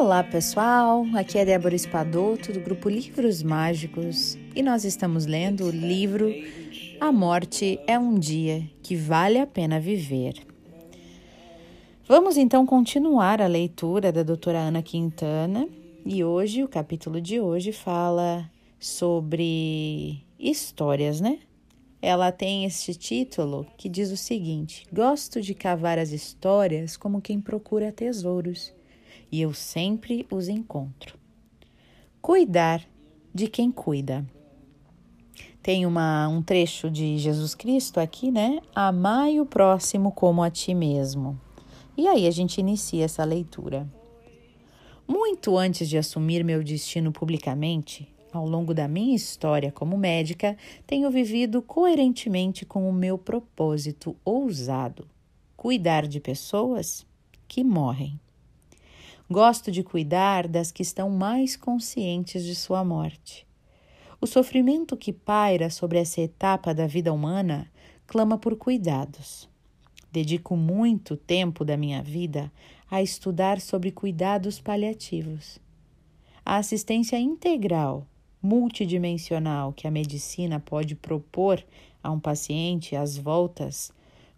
Olá pessoal, aqui é Débora Espadoto do grupo Livros Mágicos e nós estamos lendo o livro A Morte é um Dia que Vale a Pena Viver. Vamos então continuar a leitura da doutora Ana Quintana e hoje o capítulo de hoje fala sobre histórias, né? Ela tem este título que diz o seguinte: Gosto de cavar as histórias como quem procura tesouros e eu sempre os encontro. Cuidar de quem cuida. Tem uma, um trecho de Jesus Cristo aqui, né? Amai o próximo como a ti mesmo. E aí a gente inicia essa leitura. Muito antes de assumir meu destino publicamente, ao longo da minha história como médica, tenho vivido coerentemente com o meu propósito ousado: cuidar de pessoas que morrem. Gosto de cuidar das que estão mais conscientes de sua morte. O sofrimento que paira sobre essa etapa da vida humana clama por cuidados. Dedico muito tempo da minha vida a estudar sobre cuidados paliativos. A assistência integral, multidimensional que a medicina pode propor a um paciente às voltas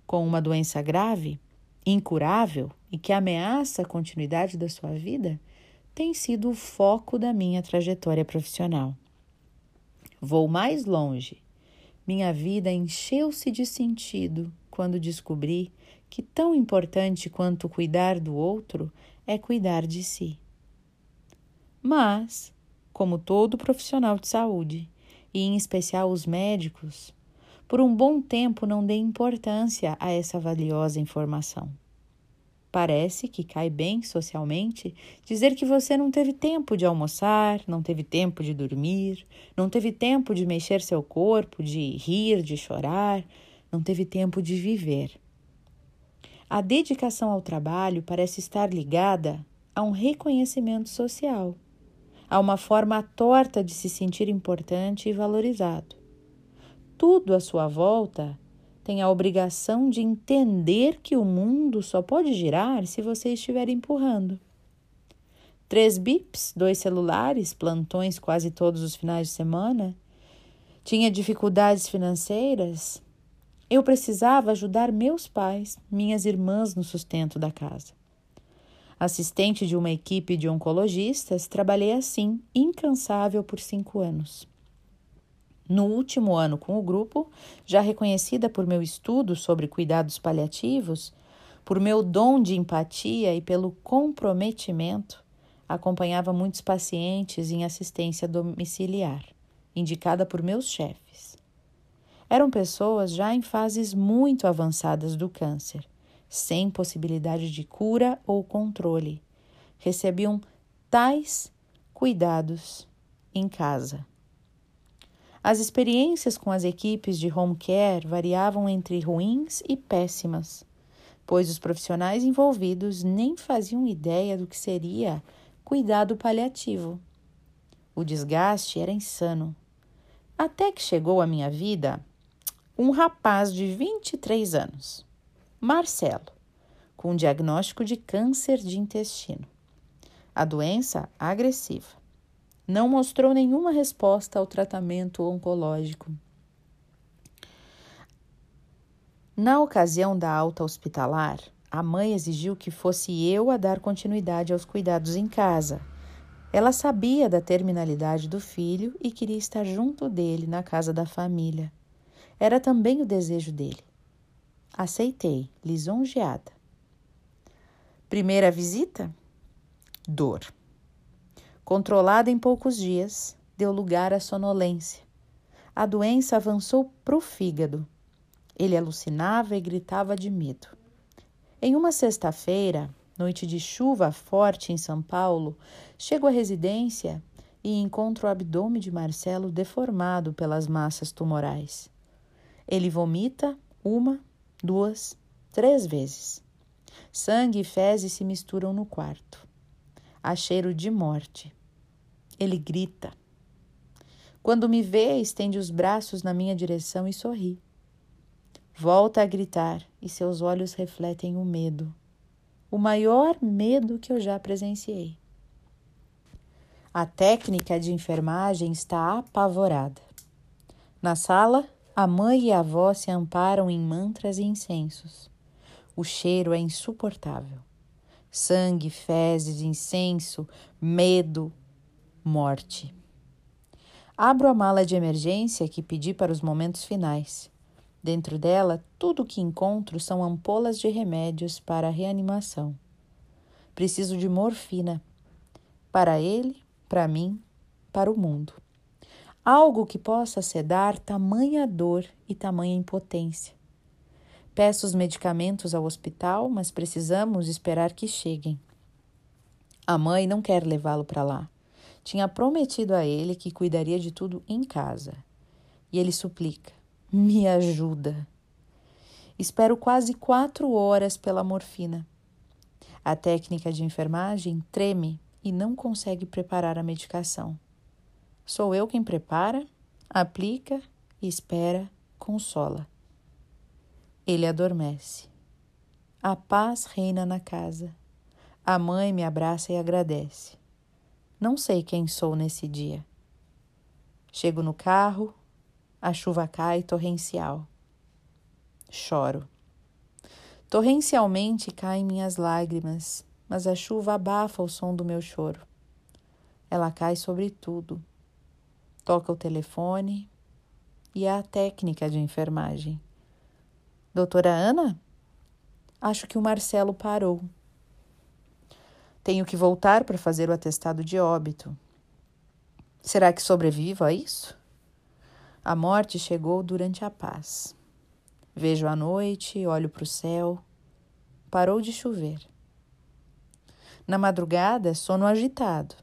com uma doença grave incurável e que ameaça a continuidade da sua vida tem sido o foco da minha trajetória profissional. Vou mais longe. Minha vida encheu-se de sentido quando descobri que tão importante quanto cuidar do outro é cuidar de si. Mas, como todo profissional de saúde, e em especial os médicos, por um bom tempo não dei importância a essa valiosa informação. Parece que cai bem socialmente dizer que você não teve tempo de almoçar, não teve tempo de dormir, não teve tempo de mexer seu corpo, de rir, de chorar, não teve tempo de viver. A dedicação ao trabalho parece estar ligada a um reconhecimento social, a uma forma torta de se sentir importante e valorizado tudo à sua volta tem a obrigação de entender que o mundo só pode girar se você estiver empurrando. Três bips, dois celulares, plantões quase todos os finais de semana. Tinha dificuldades financeiras. Eu precisava ajudar meus pais, minhas irmãs no sustento da casa. Assistente de uma equipe de oncologistas, trabalhei assim, incansável por cinco anos. No último ano com o grupo, já reconhecida por meu estudo sobre cuidados paliativos, por meu dom de empatia e pelo comprometimento, acompanhava muitos pacientes em assistência domiciliar, indicada por meus chefes. Eram pessoas já em fases muito avançadas do câncer, sem possibilidade de cura ou controle. Recebiam tais cuidados em casa as experiências com as equipes de home care variavam entre ruins e péssimas, pois os profissionais envolvidos nem faziam ideia do que seria cuidado paliativo. O desgaste era insano. Até que chegou à minha vida um rapaz de 23 anos, Marcelo, com diagnóstico de câncer de intestino. A doença agressiva não mostrou nenhuma resposta ao tratamento oncológico. Na ocasião da alta hospitalar, a mãe exigiu que fosse eu a dar continuidade aos cuidados em casa. Ela sabia da terminalidade do filho e queria estar junto dele na casa da família. Era também o desejo dele. Aceitei, lisonjeada. Primeira visita? Dor. Controlada em poucos dias, deu lugar à sonolência. A doença avançou para o fígado. Ele alucinava e gritava de medo. Em uma sexta-feira, noite de chuva forte em São Paulo, chego à residência e encontro o abdômen de Marcelo deformado pelas massas tumorais. Ele vomita uma, duas, três vezes. Sangue e fezes se misturam no quarto a cheiro de morte. Ele grita. Quando me vê, estende os braços na minha direção e sorri. Volta a gritar e seus olhos refletem o medo, o maior medo que eu já presenciei. A técnica de enfermagem está apavorada. Na sala, a mãe e a avó se amparam em mantras e incensos. O cheiro é insuportável. Sangue, fezes, incenso, medo, morte. Abro a mala de emergência que pedi para os momentos finais. Dentro dela, tudo o que encontro são ampolas de remédios para a reanimação. Preciso de morfina. Para ele, para mim, para o mundo. Algo que possa sedar tamanha dor e tamanha impotência. Peço os medicamentos ao hospital, mas precisamos esperar que cheguem. A mãe não quer levá-lo para lá. Tinha prometido a ele que cuidaria de tudo em casa. E ele suplica: Me ajuda. Espero quase quatro horas pela morfina. A técnica de enfermagem treme e não consegue preparar a medicação. Sou eu quem prepara, aplica, espera, consola. Ele adormece. A paz reina na casa. A mãe me abraça e agradece. Não sei quem sou nesse dia. Chego no carro, a chuva cai torrencial. Choro. Torrencialmente caem minhas lágrimas, mas a chuva abafa o som do meu choro. Ela cai sobre tudo. Toca o telefone e é a técnica de enfermagem. Doutora Ana? Acho que o Marcelo parou. Tenho que voltar para fazer o atestado de óbito. Será que sobrevivo a isso? A morte chegou durante a paz. Vejo a noite, olho para o céu. Parou de chover. Na madrugada, sono agitado.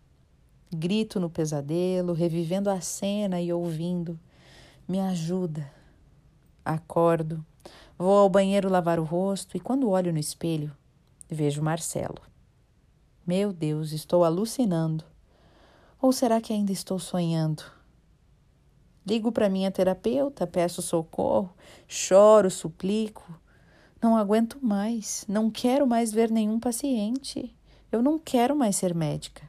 Grito no pesadelo, revivendo a cena e ouvindo. Me ajuda. Acordo, vou ao banheiro lavar o rosto e, quando olho no espelho, vejo Marcelo. Meu Deus, estou alucinando. Ou será que ainda estou sonhando? Ligo para minha terapeuta, peço socorro, choro, suplico. Não aguento mais, não quero mais ver nenhum paciente. Eu não quero mais ser médica.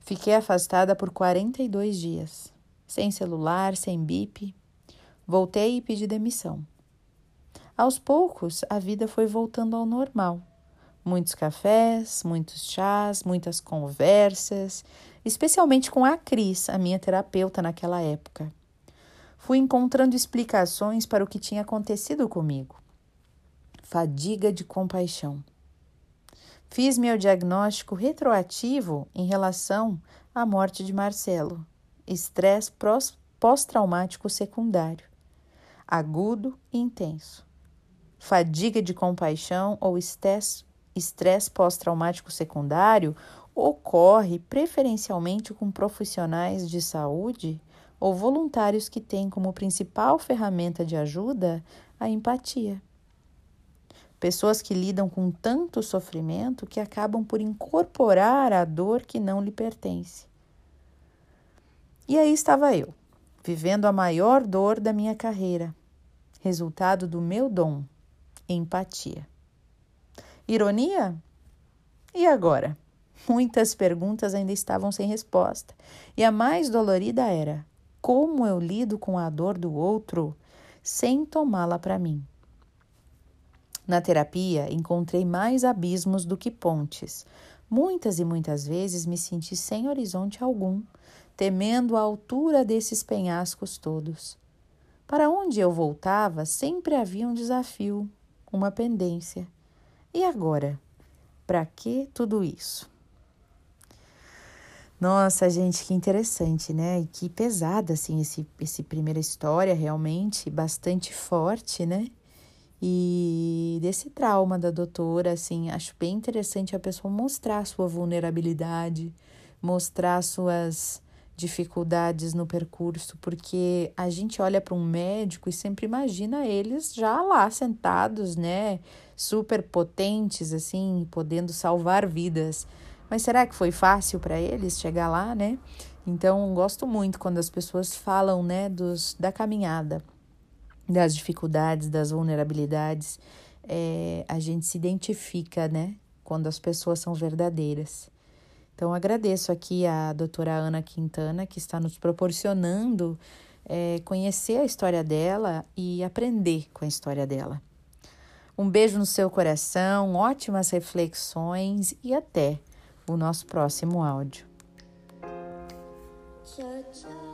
Fiquei afastada por 42 dias, sem celular, sem bip. Voltei e pedi demissão. Aos poucos, a vida foi voltando ao normal. Muitos cafés, muitos chás, muitas conversas, especialmente com a Cris, a minha terapeuta naquela época. Fui encontrando explicações para o que tinha acontecido comigo. Fadiga de compaixão. Fiz meu diagnóstico retroativo em relação à morte de Marcelo. Estresse pós-traumático secundário. Agudo e intenso. Fadiga de compaixão ou estresse pós-traumático secundário ocorre preferencialmente com profissionais de saúde ou voluntários que têm como principal ferramenta de ajuda a empatia. Pessoas que lidam com tanto sofrimento que acabam por incorporar a dor que não lhe pertence. E aí estava eu, vivendo a maior dor da minha carreira, resultado do meu dom, empatia. Ironia? E agora? Muitas perguntas ainda estavam sem resposta, e a mais dolorida era: como eu lido com a dor do outro sem tomá-la para mim? Na terapia, encontrei mais abismos do que pontes. Muitas e muitas vezes me senti sem horizonte algum, temendo a altura desses penhascos todos. Para onde eu voltava, sempre havia um desafio, uma pendência. E agora? Para que tudo isso? Nossa, gente, que interessante, né? E que pesada, assim, esse, esse primeira história, realmente, bastante forte, né? E desse trauma da doutora, assim, acho bem interessante a pessoa mostrar sua vulnerabilidade, mostrar suas dificuldades no percurso, porque a gente olha para um médico e sempre imagina eles já lá sentados, né, super potentes assim, podendo salvar vidas. Mas será que foi fácil para eles chegar lá, né? Então, gosto muito quando as pessoas falam, né, dos da caminhada, das dificuldades, das vulnerabilidades. É, a gente se identifica, né, quando as pessoas são verdadeiras. Então, agradeço aqui a doutora Ana Quintana, que está nos proporcionando é, conhecer a história dela e aprender com a história dela. Um beijo no seu coração, ótimas reflexões e até o nosso próximo áudio. Tchau, tchau.